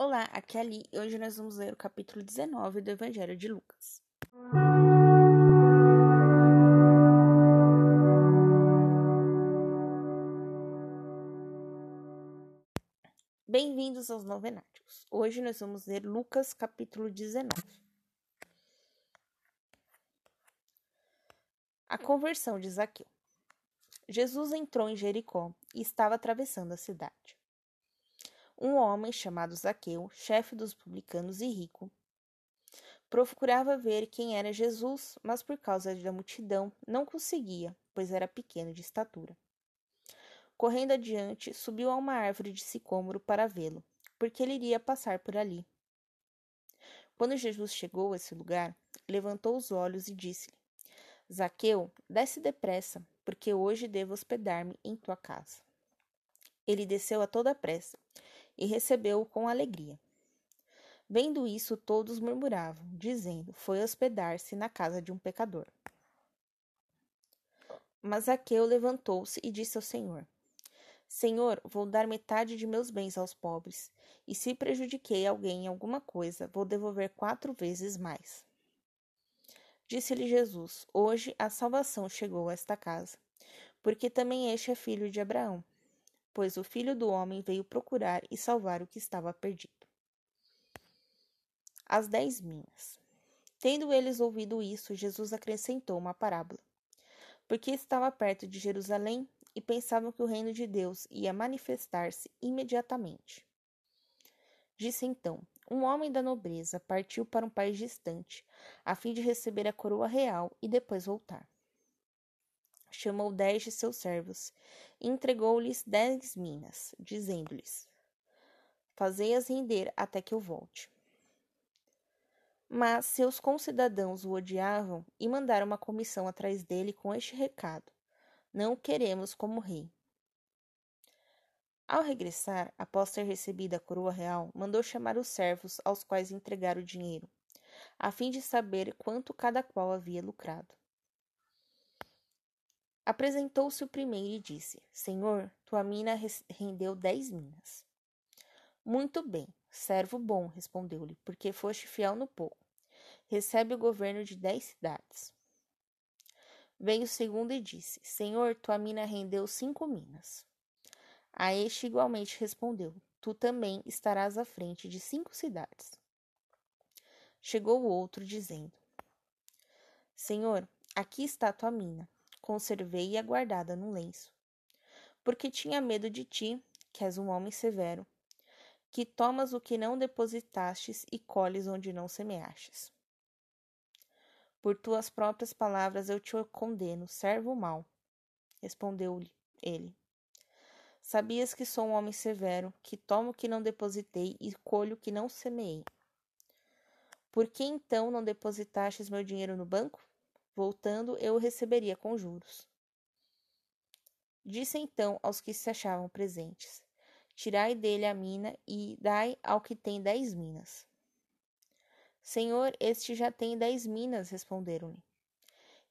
Olá, aqui é Ali e hoje nós vamos ler o capítulo 19 do Evangelho de Lucas. Bem-vindos aos Novenáticos. Hoje nós vamos ler Lucas capítulo 19. A conversão de Zaqueu. Jesus entrou em Jericó e estava atravessando a cidade um homem chamado Zaqueu, chefe dos publicanos e rico, procurava ver quem era Jesus, mas por causa da multidão não conseguia, pois era pequeno de estatura. Correndo adiante, subiu a uma árvore de sicômoro para vê-lo, porque ele iria passar por ali. Quando Jesus chegou a esse lugar, levantou os olhos e disse-lhe: Zaqueu, desce depressa, porque hoje devo hospedar-me em tua casa. Ele desceu a toda pressa e recebeu-o com alegria. Vendo isso, todos murmuravam, dizendo: Foi hospedar-se na casa de um pecador. Mas Zaqueu levantou-se e disse ao Senhor: Senhor, vou dar metade de meus bens aos pobres, e se prejudiquei alguém em alguma coisa, vou devolver quatro vezes mais. Disse-lhe Jesus: Hoje a salvação chegou a esta casa, porque também este é filho de Abraão pois o filho do homem veio procurar e salvar o que estava perdido. As dez minas. Tendo eles ouvido isso, Jesus acrescentou uma parábola, porque estava perto de Jerusalém e pensavam que o reino de Deus ia manifestar-se imediatamente. Disse então: Um homem da nobreza partiu para um país distante, a fim de receber a coroa real e depois voltar chamou dez de seus servos e entregou-lhes dez minas, dizendo-lhes: Fazei-as render até que eu volte. Mas seus concidadãos o odiavam e mandaram uma comissão atrás dele com este recado: Não queremos como rei. Ao regressar, após ter recebido a coroa real, mandou chamar os servos aos quais entregar o dinheiro, a fim de saber quanto cada qual havia lucrado. Apresentou-se o primeiro e disse: Senhor, tua mina rendeu dez minas. Muito bem, servo bom, respondeu-lhe, porque foste fiel no pouco. Recebe o governo de dez cidades. Veio o segundo e disse: Senhor, tua mina rendeu cinco minas. A este igualmente respondeu: Tu também estarás à frente de cinco cidades. Chegou o outro, dizendo: Senhor, aqui está tua mina conservei-a guardada no lenço. Porque tinha medo de ti, que és um homem severo, que tomas o que não depositastes e colhes onde não semeastes. Por tuas próprias palavras eu te condeno, servo mau. Respondeu-lhe ele. Sabias que sou um homem severo, que tomo o que não depositei e colho o que não semeei. Por que então não depositastes meu dinheiro no banco? Voltando, eu o receberia com juros. Disse então aos que se achavam presentes: Tirai dele a mina e dai ao que tem dez minas. Senhor, este já tem dez minas, responderam-lhe.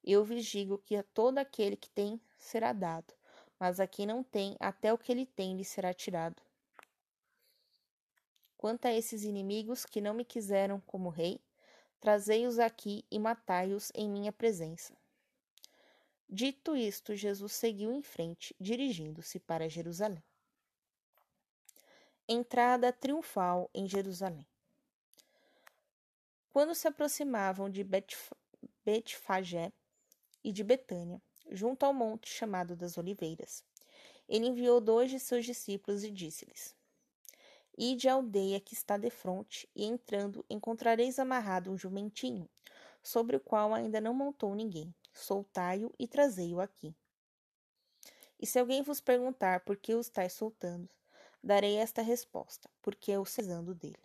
Eu vos digo que a todo aquele que tem será dado, mas a quem não tem, até o que ele tem lhe será tirado. Quanto a esses inimigos que não me quiseram como rei, Trazei-os aqui e matai-os em minha presença. Dito isto, Jesus seguiu em frente, dirigindo-se para Jerusalém. Entrada triunfal em Jerusalém. Quando se aproximavam de Betfagé e de Betânia, junto ao monte chamado das Oliveiras, ele enviou dois de seus discípulos e disse-lhes: Ide à aldeia que está defronte, e entrando, encontrareis amarrado um jumentinho, sobre o qual ainda não montou ninguém. Soltai-o e trazei-o aqui. E se alguém vos perguntar por que o estáis soltando, darei esta resposta: porque eu cesando dele.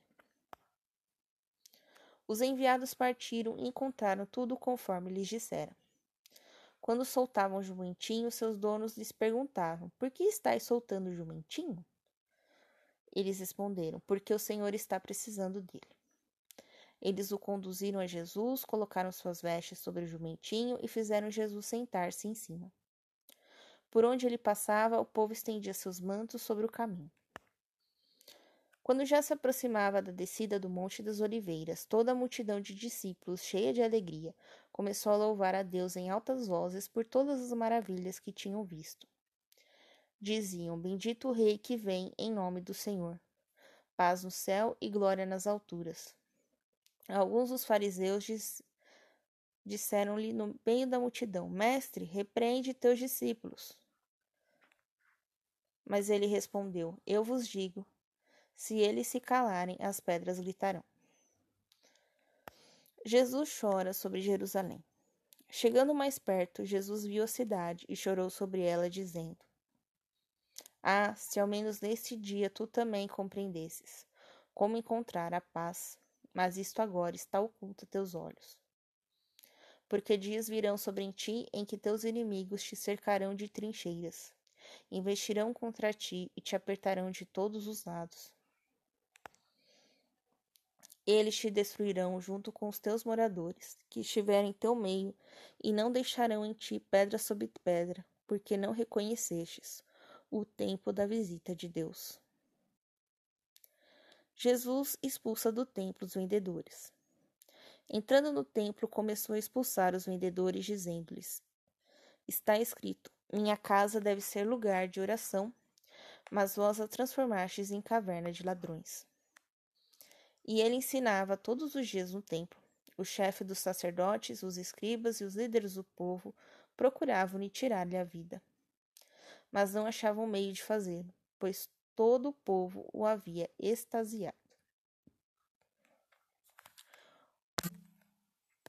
Os enviados partiram e encontraram tudo conforme lhes dissera. Quando soltavam o jumentinho, seus donos lhes perguntavam: Por que estáis soltando o jumentinho? Eles responderam: Porque o Senhor está precisando dele. Eles o conduziram a Jesus, colocaram suas vestes sobre o jumentinho e fizeram Jesus sentar-se em cima. Por onde ele passava, o povo estendia seus mantos sobre o caminho. Quando já se aproximava da descida do Monte das Oliveiras, toda a multidão de discípulos, cheia de alegria, começou a louvar a Deus em altas vozes por todas as maravilhas que tinham visto. Diziam: Bendito o Rei que vem em nome do Senhor. Paz no céu e glória nas alturas. Alguns dos fariseus diz, disseram-lhe no meio da multidão: Mestre, repreende teus discípulos. Mas ele respondeu: Eu vos digo se eles se calarem, as pedras gritarão. Jesus chora sobre Jerusalém. Chegando mais perto, Jesus viu a cidade e chorou sobre ela, dizendo: Ah, se ao menos neste dia tu também compreendesses como encontrar a paz, mas isto agora está oculto a teus olhos. Porque dias virão sobre ti em que teus inimigos te cercarão de trincheiras, investirão contra ti e te apertarão de todos os lados eles te destruirão junto com os teus moradores, que estiverem em teu meio, e não deixarão em ti pedra sobre pedra, porque não reconhecestes o tempo da visita de Deus. Jesus expulsa do templo os vendedores. Entrando no templo, começou a expulsar os vendedores, dizendo-lhes: Está escrito: Minha casa deve ser lugar de oração, mas vós a transformastes em caverna de ladrões. E ele ensinava todos os dias no templo. O chefe dos sacerdotes, os escribas e os líderes do povo procuravam-lhe tirar-lhe a vida. Mas não achavam meio de fazê-lo, pois todo o povo o havia extasiado.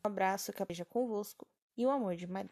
Um abraço que seja convosco e o amor de Maria.